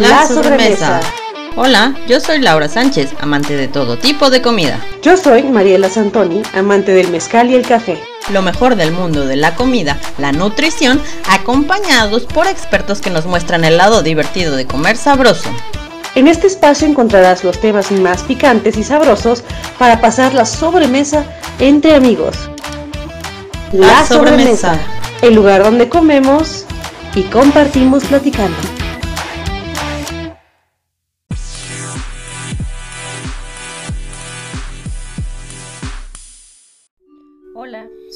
La sobremesa. Hola, yo soy Laura Sánchez, amante de todo tipo de comida. Yo soy Mariela Santoni, amante del mezcal y el café. Lo mejor del mundo de la comida, la nutrición, acompañados por expertos que nos muestran el lado divertido de comer sabroso. En este espacio encontrarás los temas más picantes y sabrosos para pasar la sobremesa entre amigos. La, sobremesa, el lugar donde comemos y compartimos platicando.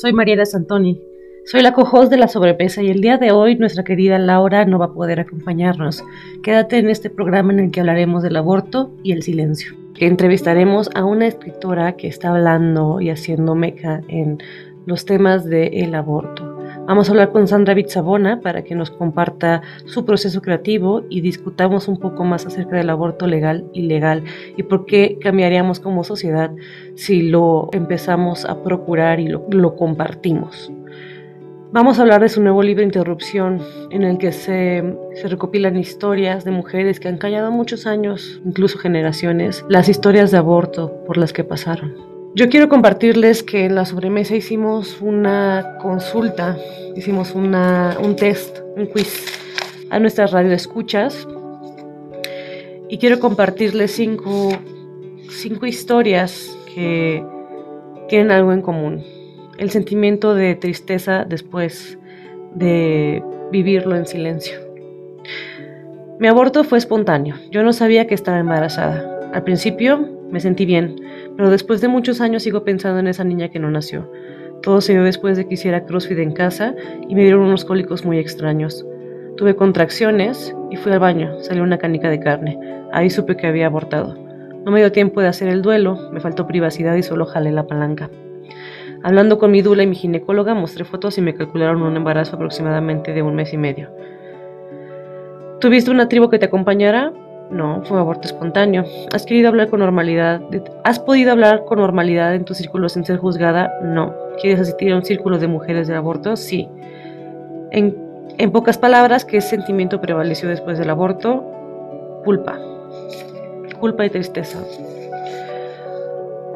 Soy Mariela Santoni. Soy la co de la sobrepesa y el día de hoy nuestra querida Laura no va a poder acompañarnos. Quédate en este programa en el que hablaremos del aborto y el silencio. Entrevistaremos a una escritora que está hablando y haciendo meca en los temas del aborto. Vamos a hablar con Sandra Bitzabona para que nos comparta su proceso creativo y discutamos un poco más acerca del aborto legal y legal y por qué cambiaríamos como sociedad si lo empezamos a procurar y lo, lo compartimos. Vamos a hablar de su nuevo libro Interrupción, en el que se, se, recopilan historias de mujeres que han callado muchos años, incluso generaciones, las historias de aborto por las que pasaron. Yo quiero compartirles que en la sobremesa hicimos una consulta, hicimos una, un test, un quiz a nuestras radioescuchas y quiero compartirles cinco, cinco historias que tienen algo en común. El sentimiento de tristeza después de vivirlo en silencio. Mi aborto fue espontáneo. Yo no sabía que estaba embarazada. Al principio me sentí bien, pero después de muchos años sigo pensando en esa niña que no nació. Todo se dio después de que hiciera CrossFit en casa y me dieron unos cólicos muy extraños. Tuve contracciones y fui al baño, salió una canica de carne. Ahí supe que había abortado. No me dio tiempo de hacer el duelo, me faltó privacidad y solo jalé la palanca. Hablando con mi dula y mi ginecóloga, mostré fotos y me calcularon un embarazo aproximadamente de un mes y medio. ¿Tuviste una tribu que te acompañara? No, fue un aborto espontáneo. ¿Has querido hablar con normalidad? ¿Has podido hablar con normalidad en tu círculo sin ser juzgada? No. ¿Quieres asistir a un círculo de mujeres de aborto? Sí. En, en pocas palabras, ¿qué sentimiento prevaleció después del aborto? Culpa. Culpa y tristeza.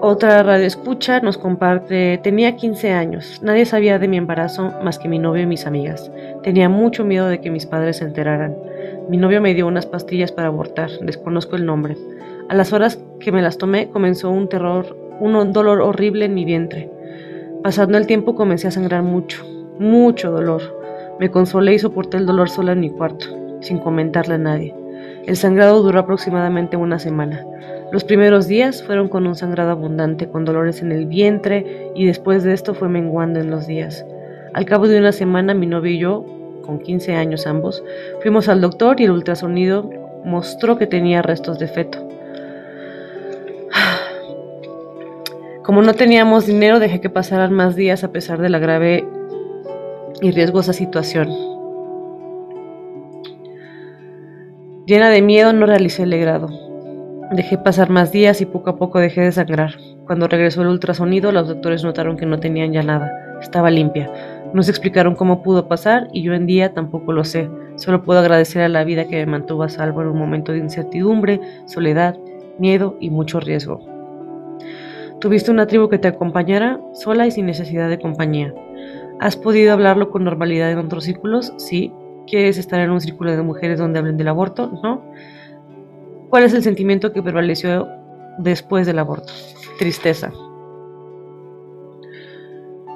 Otra radio escucha nos comparte, tenía 15 años, nadie sabía de mi embarazo más que mi novio y mis amigas. Tenía mucho miedo de que mis padres se enteraran. Mi novio me dio unas pastillas para abortar, desconozco el nombre. A las horas que me las tomé comenzó un terror, un dolor horrible en mi vientre. Pasando el tiempo comencé a sangrar mucho, mucho dolor. Me consolé y soporté el dolor sola en mi cuarto, sin comentarle a nadie. El sangrado duró aproximadamente una semana. Los primeros días fueron con un sangrado abundante, con dolores en el vientre, y después de esto fue menguando en los días. Al cabo de una semana mi novio y yo con 15 años ambos, fuimos al doctor y el ultrasonido mostró que tenía restos de feto. Como no teníamos dinero, dejé que pasaran más días a pesar de la grave y riesgosa situación. Llena de miedo, no realicé el legrado. Dejé pasar más días y poco a poco dejé de sangrar. Cuando regresó el ultrasonido, los doctores notaron que no tenían ya nada. Estaba limpia. No se explicaron cómo pudo pasar y yo en día tampoco lo sé. Solo puedo agradecer a la vida que me mantuvo a salvo en un momento de incertidumbre, soledad, miedo y mucho riesgo. ¿Tuviste una tribu que te acompañara sola y sin necesidad de compañía? ¿Has podido hablarlo con normalidad en otros círculos? Sí. ¿Quieres estar en un círculo de mujeres donde hablen del aborto? No. ¿Cuál es el sentimiento que prevaleció después del aborto? Tristeza.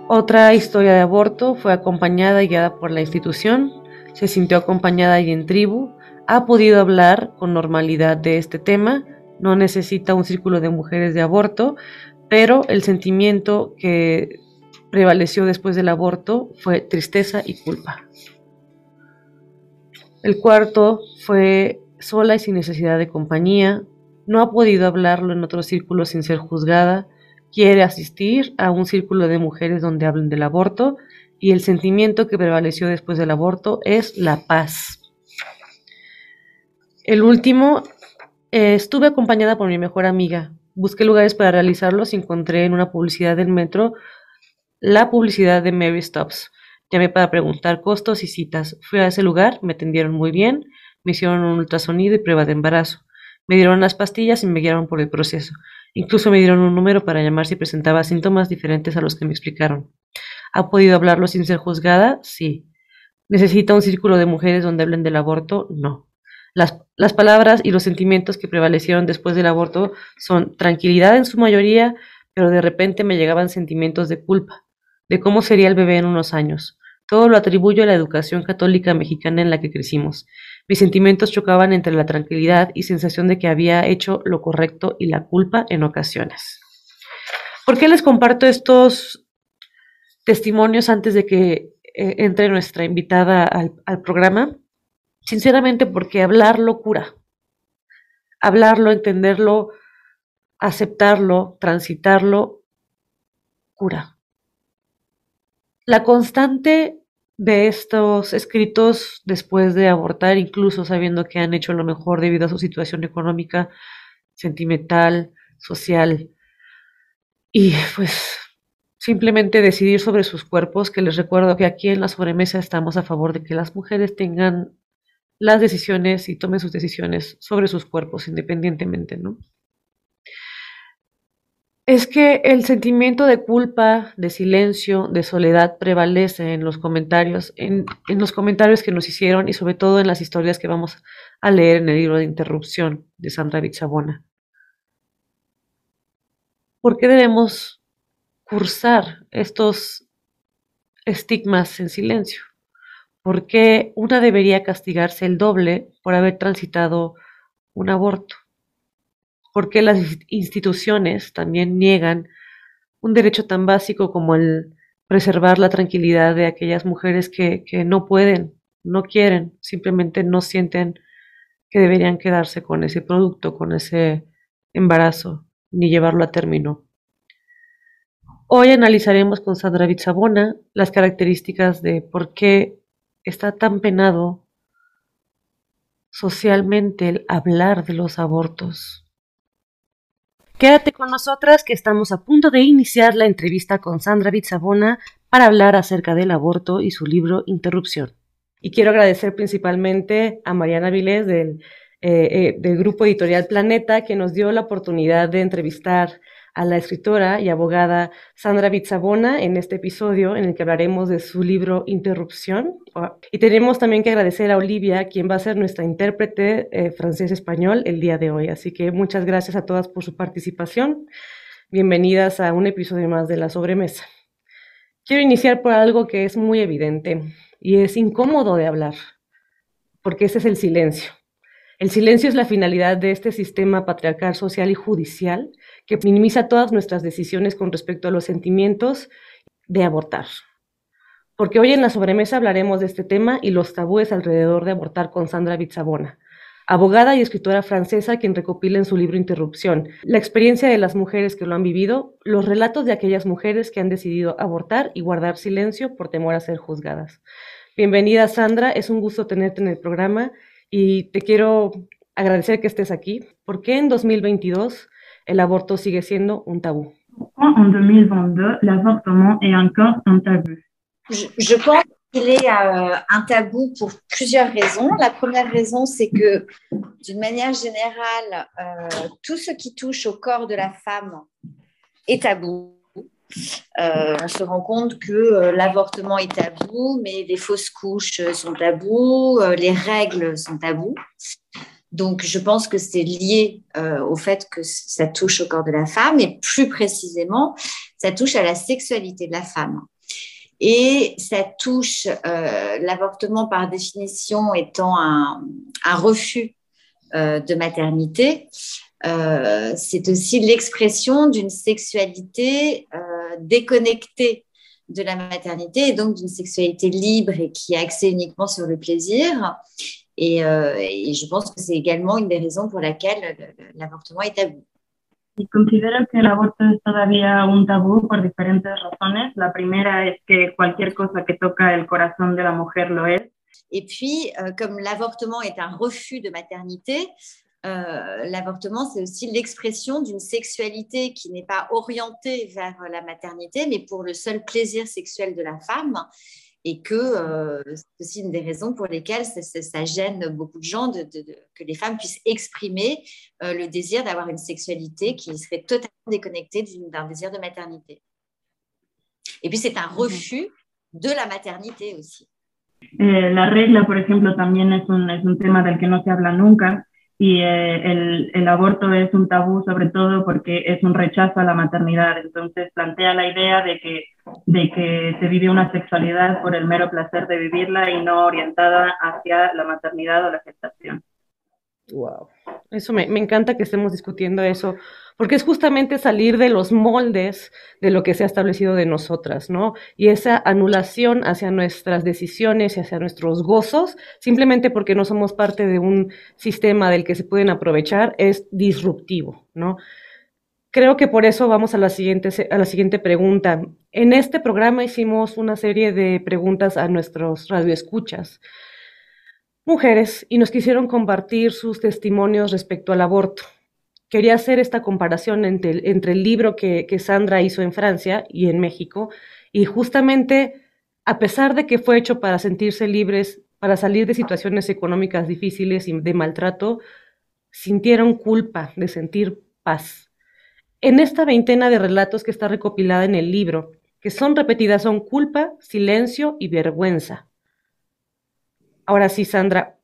Otra historia de aborto fue acompañada y guiada por la institución, se sintió acompañada y en tribu, ha podido hablar con normalidad de este tema, no necesita un círculo de mujeres de aborto, pero el sentimiento que prevaleció después del aborto fue tristeza y culpa. El cuarto fue sola y sin necesidad de compañía, no ha podido hablarlo en otro círculo sin ser juzgada, quiere asistir a un círculo de mujeres donde hablen del aborto y el sentimiento que prevaleció después del aborto es la paz. El último, eh, estuve acompañada por mi mejor amiga. Busqué lugares para realizarlos y encontré en una publicidad del metro la publicidad de Mary Stops. Llamé para preguntar costos y citas. Fui a ese lugar, me atendieron muy bien, Me hicieron un ultrasonido y prueba de embarazo. Me dieron las pastillas y me guiaron por el proceso. Incluso me dieron un número para llamar si presentaba síntomas diferentes a los que me explicaron. ¿Ha podido hablarlo sin ser juzgada? Sí. ¿Necesita un círculo de mujeres donde hablen del aborto? No. Las, las, palabras y los sentimientos que prevalecieron después del aborto son tranquilidad en su mayoría, pero de repente me llegaban sentimientos de culpa, de cómo sería el bebé en unos años. Todo lo atribuyo a la educación católica mexicana en la que crecimos. Mis sentimientos chocaban entre la tranquilidad y sensación de que había hecho lo correcto y la culpa en ocasiones. ¿Por qué les comparto estos testimonios antes de que eh, entre nuestra invitada al, al programa? Sinceramente porque hablarlo cura. Hablarlo, entenderlo, aceptarlo, transitarlo, cura. La constante de estos escritos después de abortar, incluso sabiendo que han hecho lo mejor debido a su situación económica, sentimental, social, y pues simplemente decidir sobre sus cuerpos, que les recuerdo que aquí en la sobremesa estamos a favor de que las mujeres tengan las decisiones y tomen sus decisiones sobre sus cuerpos independientemente, ¿no? Es que el sentimiento de culpa, de silencio, de soledad prevalece en los comentarios, en, los comentarios que nos hicieron y sobre todo en las historias que vamos a leer en el libro de interrupción de Sandra Bitzabona. ¿Por qué debemos cursar estos estigmas en silencio? ¿Por qué una debería castigarse el doble por haber transitado un aborto? ¿Por qué las instituciones también niegan un derecho tan básico como el preservar la tranquilidad de aquellas mujeres que, que no pueden, no quieren, simplemente no sienten que deberían quedarse con ese producto, con ese embarazo, ni llevarlo a término? Hoy analizaremos con Sandra Bitzabona las características de por qué está tan penado socialmente el hablar de los abortos. Quédate con nosotras que estamos a punto de iniciar la entrevista con Sandra Bitzabona para hablar acerca del aborto y su libro Interrupción. Y quiero agradecer principalmente a Mariana Vilés del, eh, eh, del grupo editorial Planeta que nos dio la oportunidad de entrevistar a la escritora y abogada Sandra Bitzabona en este episodio en el que hablaremos de su libro Interrupción. Y tenemos también que agradecer a Olivia, quien va a ser nuestra intérprete eh, francés-español el día de hoy. Así que muchas gracias a todas por su participación. Bienvenidas a un episodio más de La Sobremesa. Quiero iniciar por algo que es muy evidente y es incómodo de hablar, porque ese es el silencio. El silencio es la finalidad de este sistema patriarcal, social y judicial que minimiza todas nuestras decisiones con respecto a los sentimientos de abortar. Porque hoy en la sobremesa hablaremos de este tema y los tabúes alrededor de abortar con Sandra Bitzabona, abogada y escritora francesa quien recopila en su libro Interrupción la experiencia de las mujeres que lo han vivido, los relatos de aquellas mujeres que han decidido abortar y guardar silencio por temor a ser juzgadas. Bienvenida Sandra, es un gusto tenerte en el programa y te quiero agradecer que estés aquí. ¿Por qué en 2022 el aborto sigue siendo un tabú. En 2022, l'avortement est encore un tabou? Je, je pense qu'il est euh, un tabou pour plusieurs raisons. La première raison, c'est que d'une manière générale, euh, tout ce qui touche au corps de la femme est tabou. Euh, on se rend compte que euh, l'avortement est tabou, mais les fausses couches sont tabous, euh, les règles sont tabous. Donc, je pense que c'est lié euh, au fait que ça touche au corps de la femme et plus précisément, ça touche à la sexualité de la femme. Et ça touche euh, l'avortement par définition étant un, refus euh, de maternité. C'est aussi l'expression d'une sexualité déconnectée de la maternité et donc d'une sexualité libre et qui est axée uniquement sur le plaisir. Et, euh, et, je pense que c'est également une des raisons pour laquelle l'avortement est tabou. Y considero que el aborto es todavía un tabú por diferentes razones. La primera es que cualquier cosa que toca el corazón de la mujer lo es. Et puis, euh, comme l'avortement est un refus de maternité, euh, l'avortement, c'est aussi l'expression d'une sexualité qui n'est pas orientée vers la maternité, mais pour le seul plaisir sexuel de la femme. Et que euh, c'est aussi une des raisons pour lesquelles ça, gêne beaucoup de gens de, que les femmes puissent exprimer euh, le désir d'avoir une sexualité qui serait totalement déconnectée d'un désir de maternité. Et puis c'est un mhm. refus de la maternité aussi. Eh, la regla, por ejemplo, también es un, es un tema del que no se habla nunca. Y eh, el, el, aborto es un tabú sobre todo porque es un rechazo a la maternidad. Entonces plantea la idea de que, de que se vive una sexualidad por el mero placer de vivirla y no orientada hacia la maternidad o la gestación. Wow. Eso me, encanta que estemos discutiendo eso, porque es justamente salir de los moldes de lo que se ha establecido de nosotras, ¿no? Y esa anulación hacia nuestras decisiones y hacia nuestros gozos, simplemente porque no somos parte de un sistema del que se pueden aprovechar, es disruptivo, ¿no? Creo que por eso vamos a la siguiente, a la siguiente pregunta. En este programa hicimos una serie de preguntas a nuestros radioescuchas mujeres y nos quisieron compartir sus testimonios respecto al aborto. Quería hacer esta comparación entre, entre el libro que, que, Sandra hizo en Francia y en México, y justamente, a pesar de que fue hecho para sentirse libres, para salir de situaciones económicas difíciles y de maltrato, sintieron culpa de sentir paz. En esta veintena de relatos que está recopilada en el libro, que son repetidas, son culpa, silencio y vergüenza. Ahora sí, Sandra,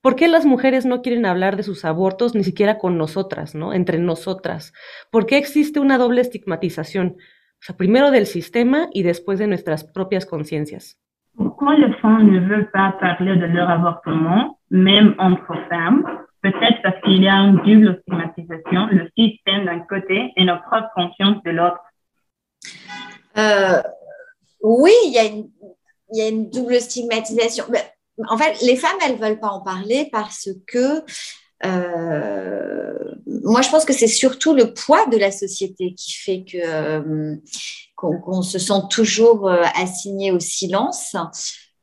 ¿por qué las mujeres no quieren hablar de sus abortos ni siquiera con nosotras, ¿no? Entre nosotras. ¿Por qué existe una doble estigmatización? O sea, primero del sistema y después de nuestras propias conciencias. Pourquoi les femmes ne veulent pas parler de leur avortement, même entre femmes Peut-être parce qu'il y a une double stigmatisation, le système d'un côté et notre propre conscience de l'autre. Euh, oui, il y, a une, il y a une double stigmatisation. Mais en fait, les femmes, elles ne veulent pas en parler parce que euh, moi, je pense que c'est surtout le poids de la société qui fait que euh, qu'on se sent toujours euh, assigné au silence.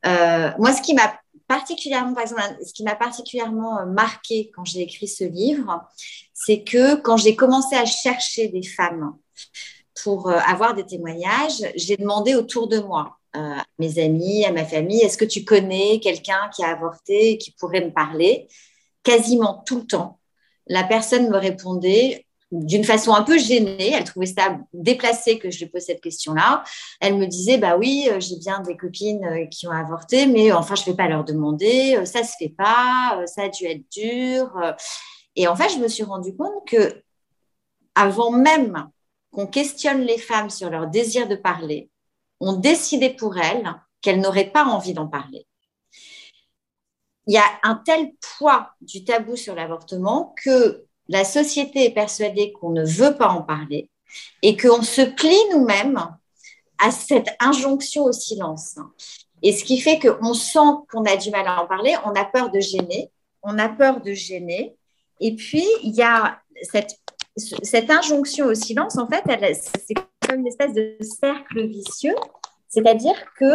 moi, ce qui m'a particulièrement, par exemple, ce qui m'a particulièrement marqué quand j'ai écrit ce livre, c'est que quand j'ai commencé à chercher des femmes pour avoir des témoignages, j'ai demandé autour de moi à mes amis, à ma famille, est-ce que tu connais quelqu'un qui a avorté et qui pourrait me parler Quasiment tout le temps, la personne me répondait d'une façon un peu gênée, elle trouvait ça déplacé que je lui pose cette question-là. Elle me disait, bah oui, euh, j'ai bien des copines euh, qui ont avorté, mais enfin, je ne vais pas leur demander, euh, ça ne se fait pas, ça a dû être dur. Et en fait, je me suis rendu compte que avant même qu'on questionne les femmes sur leur désir de parler, ont décidé pour elles qu'elles n'auraient pas envie d'en parler. Il y a un tel poids du tabou sur l'avortement que la société est persuadée qu'on ne veut pas en parler et qu'on se plie nous-mêmes à cette injonction au silence. Et ce qui fait qu'on sent qu'on a du mal à en parler, on a peur de gêner, on a peur de gêner. Et puis, il y a cette, cette injonction au silence, en fait, c'est une espèce de cercle vicieux, c'est-à-dire que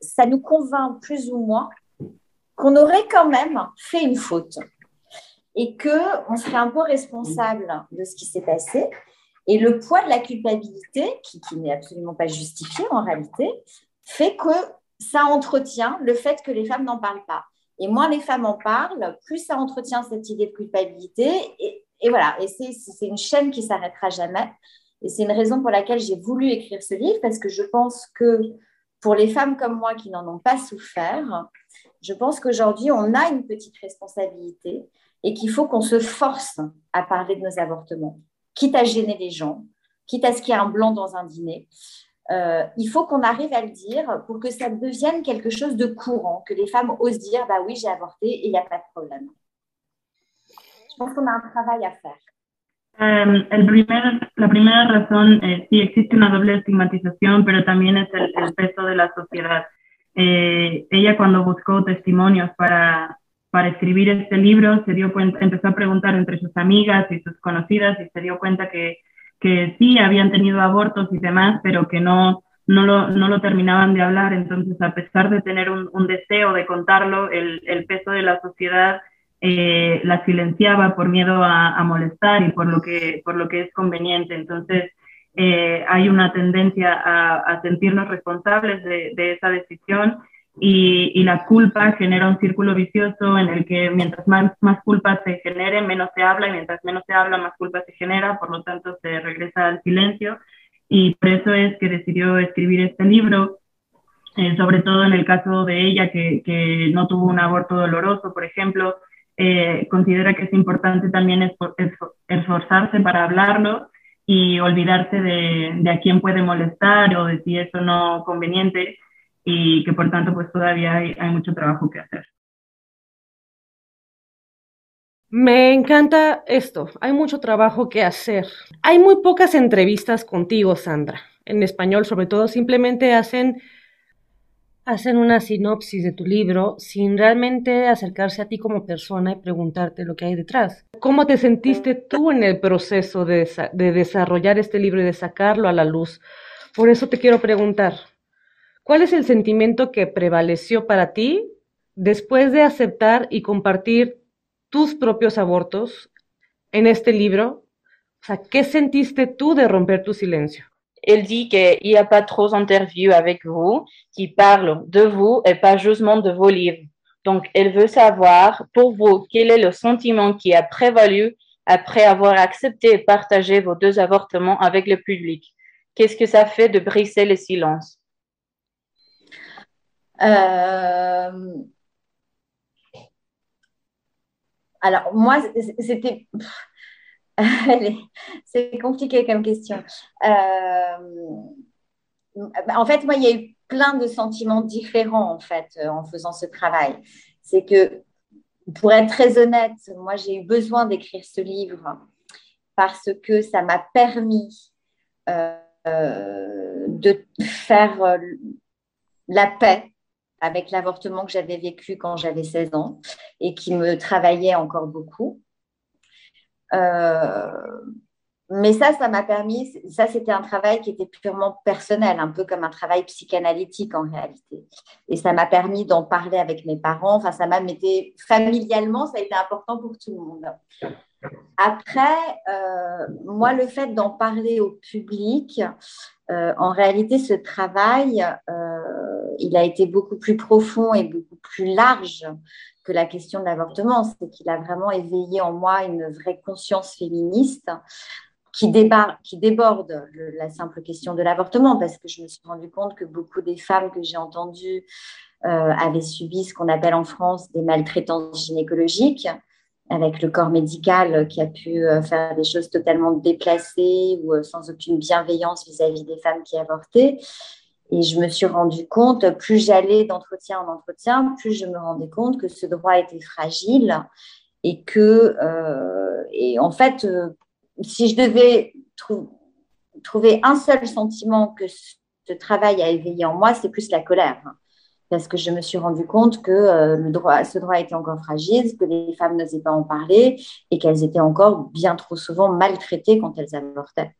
ça nous convainc plus ou moins qu'on aurait quand même fait une faute et qu'on serait un peu responsable de ce qui s'est passé. Et le poids de la culpabilité, qui, qui n'est absolument pas justifié en réalité, fait que ça entretient le fait que les femmes n'en parlent pas. Et moins les femmes en parlent, plus ça entretient cette idée de culpabilité. Et, et voilà, et c'est une chaîne qui s'arrêtera jamais. Et c'est une raison pour laquelle j'ai voulu écrire ce livre, parce que je pense que pour les femmes comme moi qui n'en ont pas souffert, je pense qu'aujourd'hui, on a une petite responsabilité et qu'il faut qu'on se force à parler de nos avortements, quitte à gêner les gens, quitte à ce qu'il y ait un blanc dans un dîner. Euh, il faut qu'on arrive à le dire pour que ça devienne quelque chose de courant, que les femmes osent dire, bah oui, j'ai avorté et il n'y a pas de problème. Je pense qu'on a un travail à faire. Em, el primer, la primera razón, eh, sí existe una doble estigmatización, pero también es el, peso de la sociedad. Eh, ella cuando buscó testimonios para, para escribir este libro, se dio cuenta, empezó a preguntar entre sus amigas y sus conocidas y se dio cuenta que, que sí habían tenido abortos y demás, pero que no, no, lo, no lo terminaban de hablar. Entonces, a pesar de tener un, un deseo de contarlo, el, el peso de la sociedad eh, la silenciaba por miedo a, molestar y por lo, que, por lo que es conveniente. Entonces, eh, hay una tendencia a, sentirnos responsables de, esa decisión y, la culpa genera un círculo vicioso en el que mientras más, más culpa se genere, menos se habla y mientras menos se habla, más culpa se genera, por lo tanto se regresa al silencio y por eso es que decidió escribir este libro, eh, sobre todo en el caso de ella que, que, no tuvo un aborto doloroso, por ejemplo, eh, considera que es importante también esforzarse para hablarlo y olvidarse de, a quién puede molestar o de si es o no conveniente y que por tanto pues todavía hay mucho trabajo que hacer. Me encanta esto, hay mucho trabajo que hacer. Hay muy pocas entrevistas contigo, Sandra, en español sobre todo, simplemente hacen hacen una sinopsis de tu libro sin realmente acercarse a ti como persona y preguntarte lo que hay detrás. ¿Cómo te sentiste tú en el proceso de, desarrollar este libro y de sacarlo a la luz? Por eso te quiero preguntar, ¿cuál es el sentimiento que prevaleció para ti después de aceptar y compartir tus propios abortos en este libro? O sea, ¿qué sentiste tú de romper tu silencio? Elle dit qu'il n'y a pas trop d'interviews avec vous qui parlent de vous et pas justement de vos livres. Donc, elle veut savoir pour vous quel est le sentiment qui a prévalu après avoir accepté et partagé vos deux avortements avec le public? Qu'est-ce que ça fait de briser le silence euh, Alors, moi, c'était c'est compliqué comme question. Euh, en fait, moi, il y a eu plein de sentiments différents en fait euh, en faisant ce travail. C'est que, pour être très honnête, moi, j'ai eu besoin d'écrire ce livre parce que ça m'a permis euh, de faire la paix avec l'avortement que j'avais vécu quand j'avais 16 ans et qui me travaillait encore beaucoup. Euh, mais ça, ça m'a permis, ça c'était un travail qui était purement personnel, un peu comme un travail psychanalytique en réalité. Et ça m'a permis d'en parler avec mes parents, enfin ça m'a mis familialement, ça a été important pour tout le monde. Après, euh, moi, le fait d'en parler au public, euh, en réalité, ce travail, il a été beaucoup plus profond et beaucoup plus large que la question de l'avortement, c'est qu'il a vraiment éveillé en moi une vraie conscience féministe qui, déborde la simple question de l'avortement, parce que je me suis rendu compte que beaucoup des femmes que j'ai entendues euh, avaient subi ce qu'on appelle en France des maltraitances gynécologiques, avec le corps médical qui a pu euh, faire des choses totalement déplacées ou euh, sans aucune bienveillance vis à -vis des femmes qui avortaient. Et je me suis rendu compte, plus j'allais d'entretien en entretien, plus je me rendais compte que ce droit était fragile et que, euh, et en fait, euh, si je devais trouver un seul sentiment que ce travail a éveillé en moi, c'est plus la colère. Parce que je me suis rendu compte que euh, le droit, ce droit était encore fragile, que les femmes n'osaient pas en parler et qu'elles étaient encore bien trop souvent maltraitées quand elles avortaient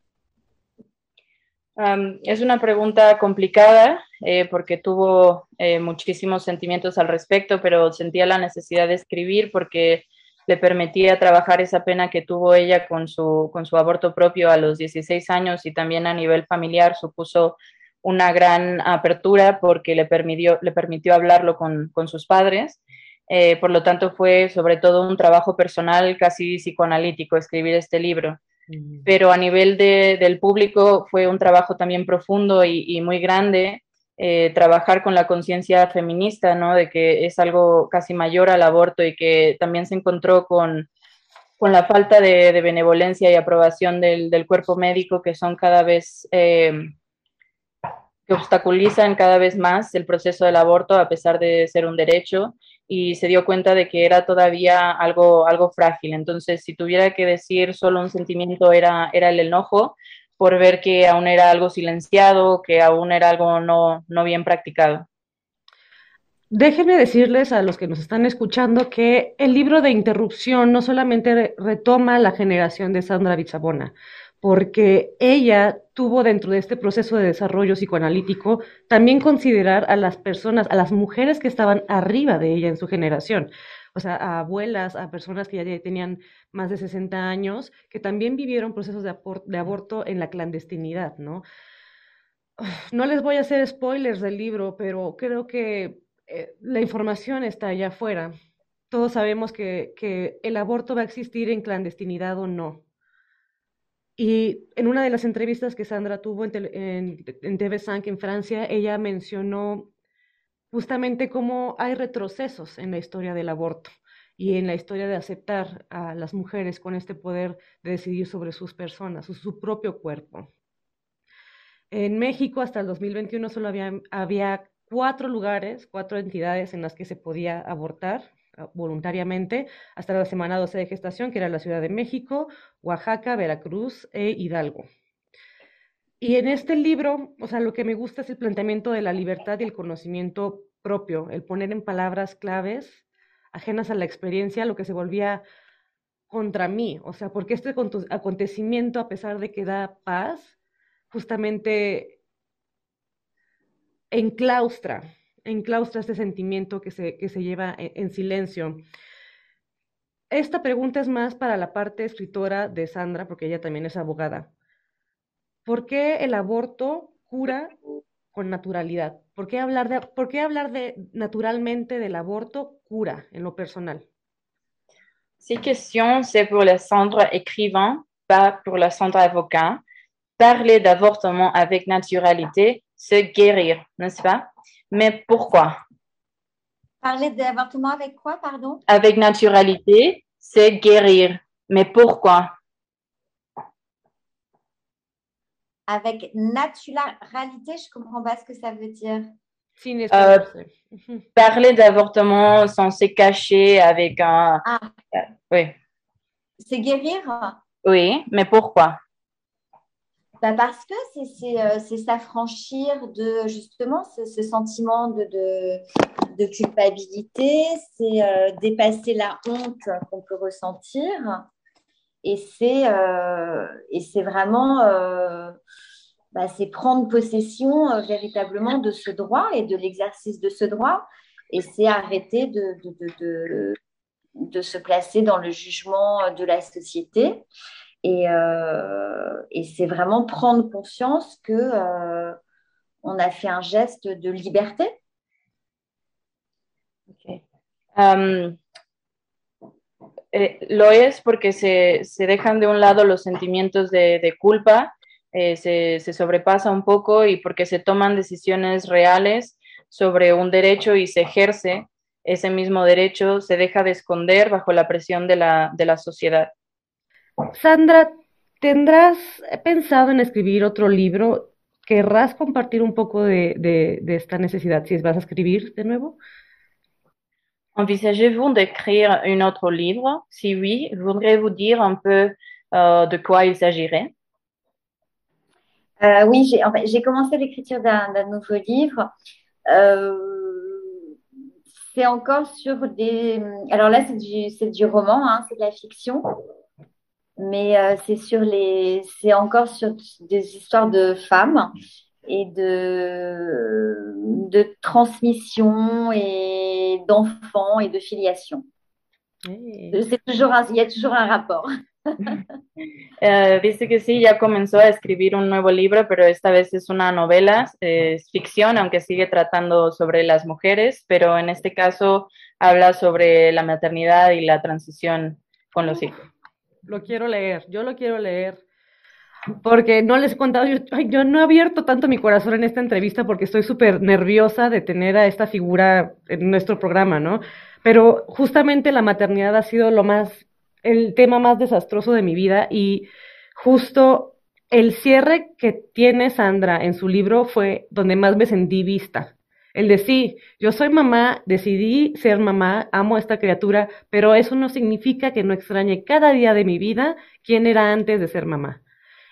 es una pregunta complicada eh, porque tuvo eh, muchísimos sentimientos al respecto, pero sentía la necesidad de escribir porque le permitía trabajar esa pena que tuvo ella con su, con su aborto propio a los 16 años y también a nivel familiar supuso una gran apertura porque le permitió, le permitió hablarlo con, con sus padres. Eh, por lo tanto, fue sobre todo un trabajo personal casi psicoanalítico escribir este libro. Pero a nivel de, del público fue un trabajo también profundo y, muy grande. Eh, trabajar con la conciencia feminista, ¿no? De que es algo casi mayor al aborto y que también se encontró con, con la falta de, benevolencia y aprobación del, del, cuerpo médico que son cada vez, eh, que obstaculizan cada vez más el proceso del aborto a pesar de ser un derecho y se dio cuenta de que era todavía algo, algo frágil. Entonces, si tuviera que decir solo un sentimiento, era, era el enojo por ver que aún era algo silenciado, que aún era algo no, no bien practicado. Déjenme decirles a los que nos están escuchando que el libro de interrupción no solamente retoma la generación de Sandra Bizzabona, porque ella tuvo dentro de este proceso de desarrollo psicoanalítico también considerar a las personas, a las mujeres que estaban arriba de ella en su generación, o sea, a abuelas, a personas que ya tenían más de 60 años, que también vivieron procesos de, de aborto en la clandestinidad, ¿no? No les voy a hacer spoilers del libro, pero creo que eh, la información está allá afuera. Todos sabemos que, que el aborto va a existir en clandestinidad o no. Y en una de las entrevistas que Sandra tuvo en, en, en TV5 en Francia, ella mencionó justamente cómo hay retrocesos en la historia del aborto y en la historia de aceptar a las mujeres con este poder de decidir sobre sus personas, su, su propio cuerpo. En México hasta el 2021 solo había, cuatro lugares, cuatro entidades en las que se podía abortar voluntariamente hasta la semana 12 de gestación, que era la Ciudad de México, Oaxaca, Veracruz e Hidalgo. Y en este libro, o sea, lo que me gusta es el planteamiento de la libertad y el conocimiento propio, el poner en palabras claves ajenas a la experiencia lo que se volvía contra mí, o sea, porque este acontecimiento, a pesar de que da paz, justamente enclaustra, enclaustra este sentimiento que se, que se lleva en, en silencio. Esta pregunta es más para la parte escritora de Sandra, porque ella también es abogada. ¿Por qué el aborto cura con naturalidad? ¿Por qué hablar de, por qué hablar de naturalmente del aborto cura en lo personal? Ces questions, c'est pour la Sandra écrivain, pas pour la Sandra avocat. Parler d'avortement avec naturalité, c'est guérir, n'est-ce pas Mais pourquoi? Parler d'avortement avec quoi, pardon? Avec naturalité, c'est guérir. Mais pourquoi? Avec naturalité, je comprends pas ce que ça veut dire. Euh. Parler d'avortement sans se cacher avec un... Ah. Euh, Oui, C'est guérir? Oui, mais pourquoi? Bah parce que euh, c'est s'affranchir de justement ce, sentiment de, culpabilité, c'est euh, dépasser la honte qu'on peut ressentir et c'est euh, vraiment bah, prendre possession véritablement de ce droit et de l'exercice de ce droit et c'est arrêter de, de se placer dans le jugement de la société. Et, euh, et c'est vraiment prendre conscience que euh, on a fait un geste de liberté. Ok. Am, eh, lo es porque se, se dejan de un lado los sentimientos de, de culpa, eh, se, se sobrepasa un poco y porque se toman decisiones reales sobre un derecho y se ejerce ese mismo derecho, se deja de esconder bajo la presión de la, de la sociedad. Sandra, ¿tendrás pensado en escribir otro libro? ¿Querrás compartir un poco de, de, de esta necesidad si vas a escribir de nuevo? Envisagez-vous d'écrire un autre livre? Si oui, voudriez-vous dire un peu euh, de quoi il s'agirait? Euh, oui, j'ai en fait, commencé l'écriture d'un nouveau livre. Euh, c'est encore sur des. Alors là, c'est du, du roman, hein, c'est de la fiction. Mais euh, c'est sur les. C'est encore sur des histoires de femmes et de, de transmission et d'enfants et de filiation. C'est toujours un- il y a toujours un rapport. Eh, dice que sí, ya comenzó a escribir un nuevo libro, pero esta vez es una novela, es ficción, aunque sigue tratando sobre las mujeres, pero en este caso habla sobre la maternidad y la transición con los hijos. Lo quiero leer, yo lo quiero leer. Porque no les he contado, yo, yo no he abierto tanto mi corazón en esta entrevista porque estoy súper nerviosa de tener a esta figura en nuestro programa, ¿no? Pero justamente la maternidad ha sido lo más, el tema más desastroso de mi vida y justo el cierre que tiene Sandra en su libro fue donde más me sentí vista. El de yo soy mamá, decidí ser mamá, amo a esta criatura, pero eso no significa que no extrañe cada día de mi vida quién era antes de ser mamá.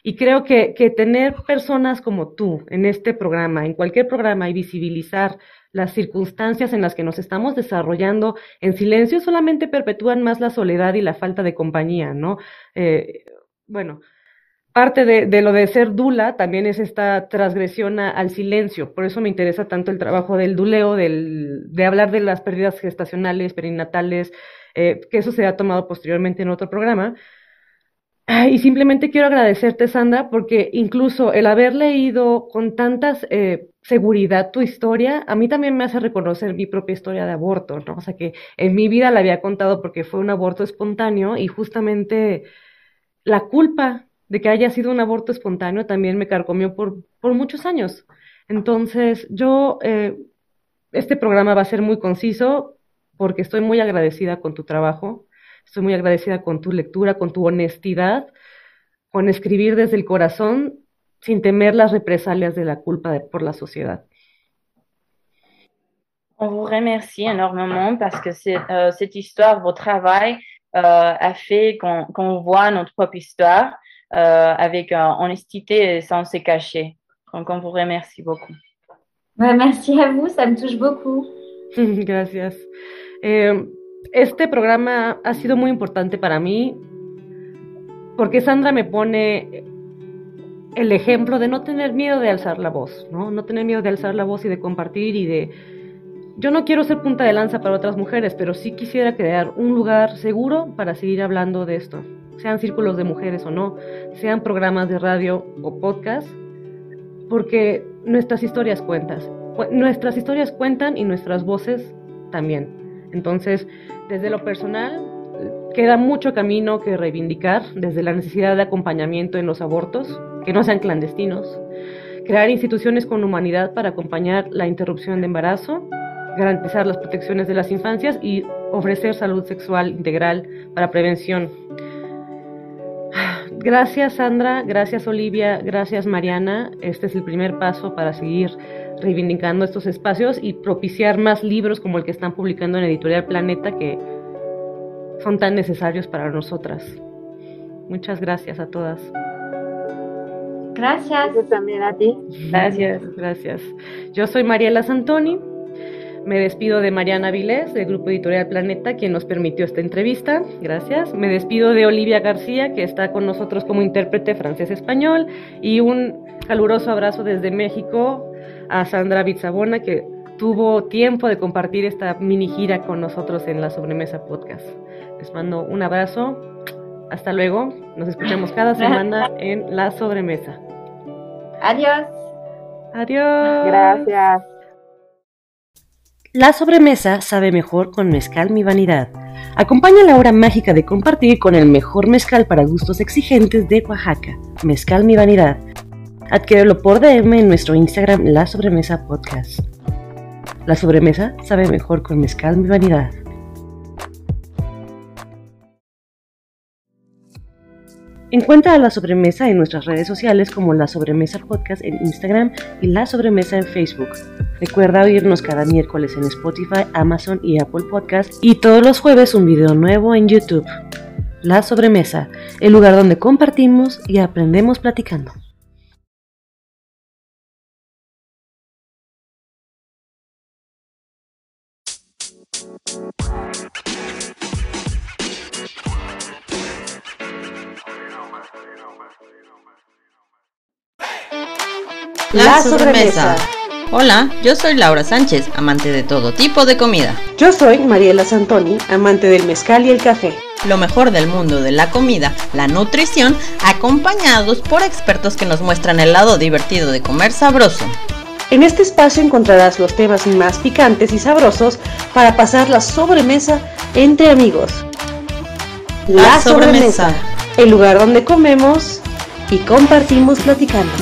Y creo que, que tener personas como tú en este programa, en cualquier programa, y visibilizar las circunstancias en las que nos estamos desarrollando en silencio solamente perpetúan más la soledad y la falta de compañía, ¿no? Eh, bueno, parte de, lo de ser dula también es esta transgresión al silencio. Por eso me interesa tanto el trabajo del duleo, del, de hablar de las pérdidas gestacionales, perinatales, eh, que eso se ha tomado posteriormente en otro programa. Y simplemente quiero agradecerte, Sandra, porque incluso el haber leído con tanta eh, seguridad tu historia, a mí también me hace reconocer mi propia historia de aborto, ¿no? O sea, que en mi vida la había contado porque fue un aborto espontáneo y justamente la culpa de que haya sido un aborto espontáneo también me carcomió por, por muchos años. Entonces, yo, eh, este programa va a ser muy conciso porque estoy muy agradecida con tu trabajo Estoy muy agradecida con tu lectura, con tu honestidad, con escribir desde el corazón sin temer las represalias de la culpa por la sociedad. On vous remercie énormément parce que euh, cette histoire, votre travail euh, a fait qu'on qu voit notre propre histoire avec euh, honnêteté et sans se cacher. Donc on vous remercie beaucoup. merci à vous, ça me touche beaucoup. Gracias. Eh, este programa ha sido muy importante para mí porque Sandra me pone el ejemplo de no tener miedo de alzar la voz, ¿no? No tener miedo de alzar la voz y de compartir y de... Yo no quiero ser punta de lanza para otras mujeres, pero sí quisiera crear un lugar seguro para seguir hablando de esto, sean círculos de mujeres o no, sean programas de radio o podcast, porque nuestras historias cuentan, nuestras historias cuentan y nuestras voces también. Entonces, desde lo personal, queda mucho camino que reivindicar, desde la necesidad de acompañamiento en los abortos, que no sean clandestinos, crear instituciones con humanidad para acompañar la interrupción de embarazo, garantizar las protecciones de las infancias y ofrecer salud sexual integral para prevención. Gracias Sandra, gracias Olivia, gracias Mariana. Este es el primer paso para seguir reivindicando estos espacios y propiciar más libros como el que están publicando en Editorial Planeta que son tan necesarios para nosotras. Muchas gracias a todas. Gracias. Yo también a ti. Gracias. Gracias. Yo soy Mariela Santoni. Me despido de Mariana Vilés, del Grupo Editorial Planeta, quien nos permitió esta entrevista. Gracias. Me despido de Olivia García, que está con nosotros como intérprete francés-español. Y un caluroso abrazo desde México a Sandra Bitzabona, que tuvo tiempo de compartir esta mini gira con nosotros en la Sobremesa Podcast. Les mando un abrazo. Hasta luego. Nos escuchamos cada semana en la Sobremesa. Adiós. Adiós. Gracias. La sobremesa sabe mejor con Mezcal Mi Vanidad. Acompaña la hora mágica de compartir con el mejor mezcal para gustos exigentes de Oaxaca. Mezcal Mi Vanidad. Adquiérelo por DM en nuestro Instagram La Sobremesa Podcast. La sobremesa sabe mejor con mezcal mi vanidad. Encuentra la sobremesa en nuestras redes sociales como La Sobremesa Podcast en Instagram y La Sobremesa en Facebook. Recuerda oírnos cada miércoles en Spotify, Amazon y Apple Podcast y todos los jueves un video nuevo en YouTube. La Sobremesa, el lugar donde compartimos y aprendemos platicando. La sobremesa. Hola, yo soy Laura Sánchez, amante de todo tipo de comida. Yo soy Mariela Santoni, amante del mezcal y el café. Lo mejor del mundo de la comida, la nutrición, acompañados por expertos que nos muestran el lado divertido de comer sabroso. En este espacio encontrarás los temas más picantes y sabrosos para pasar la sobremesa entre amigos. La, sobremesa, el lugar donde comemos y compartimos platicando.